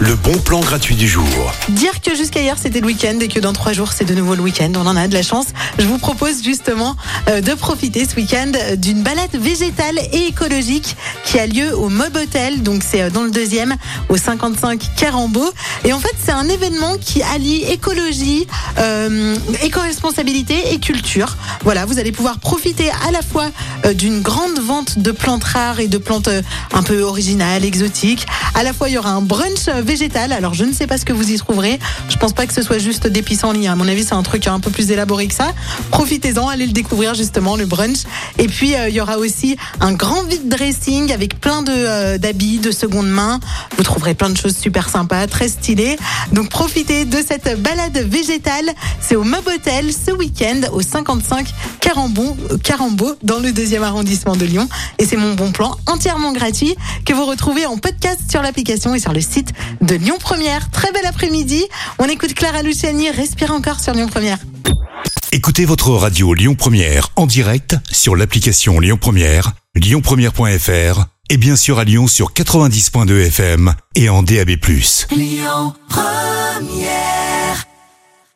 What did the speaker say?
Le bon plan gratuit du jour. Dire que jusqu'à hier c'était le week-end et que dans trois jours c'est de nouveau le week-end, on en a de la chance. Je vous propose justement euh, de profiter ce week-end d'une balade végétale et écologique qui a lieu au Mob Hotel, donc c'est euh, dans le deuxième, au 55 Carambeau. Et en fait c'est un événement qui allie écologie, euh, éco-responsabilité et culture. Voilà, vous allez pouvoir profiter à la fois d'une grande vente de plantes rares et de plantes un peu originales, exotiques. À la fois, il y aura un brunch euh, végétal. Alors, je ne sais pas ce que vous y trouverez. Je pense pas que ce soit juste des pissenlits. À mon avis, c'est un truc un peu plus élaboré que ça. Profitez-en, allez le découvrir justement, le brunch. Et puis, il y aura aussi un grand vide dressing avec plein de d'habits de seconde main. Vous trouverez plein de choses super sympas, très stylées. Donc, profitez de cette balade végétale. C'est au Mob Hotel ce week-end au 55 Carambeau, Carambeau dans le deuxième arrondissement de Lyon. Et c'est mon bon plan entièrement gratuit que vous retrouvez en podcast sur l'application et sur le site de Lyon Première. Très bel après-midi. On écoute Clara Luciani. Respire encore sur Lyon Première. Écoutez votre radio Lyon Première en direct sur l'application Lyon Première, lyonpremière.fr et bien sûr à Lyon sur 90.2 FM et en DAB+. Lyon Première